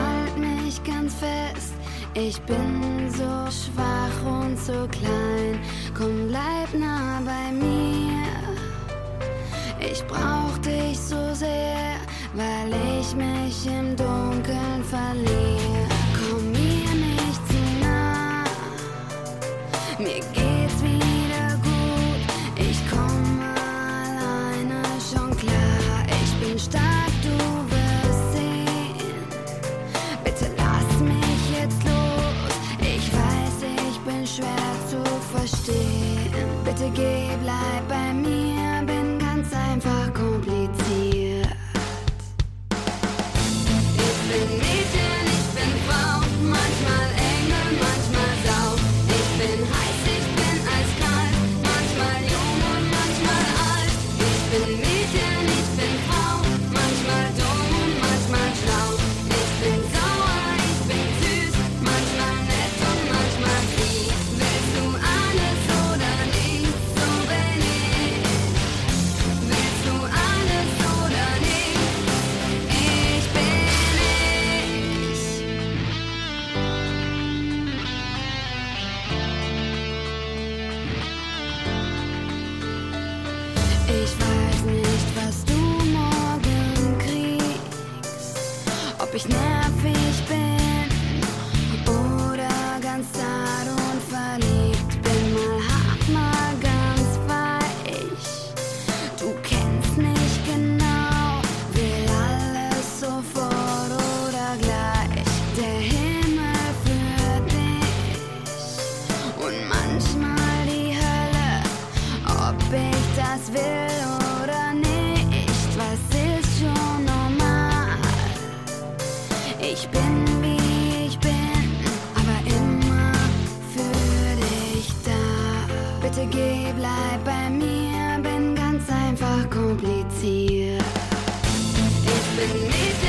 halt mich ganz fest. Ich bin so schwach und so klein. Komm, bleib nah bei mir. Ich brauch dich so sehr, weil ich mich im Dunkeln verliere. Komm mir nicht zu nah. Mir Bitte geh, bleib bei mir, bin ganz einfach kompliziert. Ich weiß nicht, was du morgen kriegst. Ob ich nervig bin oder ganz zart und verliebt bin. Mal hart, mal ganz weich. Du kennst mich genau, will alles sofort oder gleich. Der Himmel für dich und manchmal die Hölle. Ob ich das will Ich bin wie ich bin, aber immer für dich da. Bitte geh, bleib bei mir, bin ganz einfach kompliziert. Ich bin nicht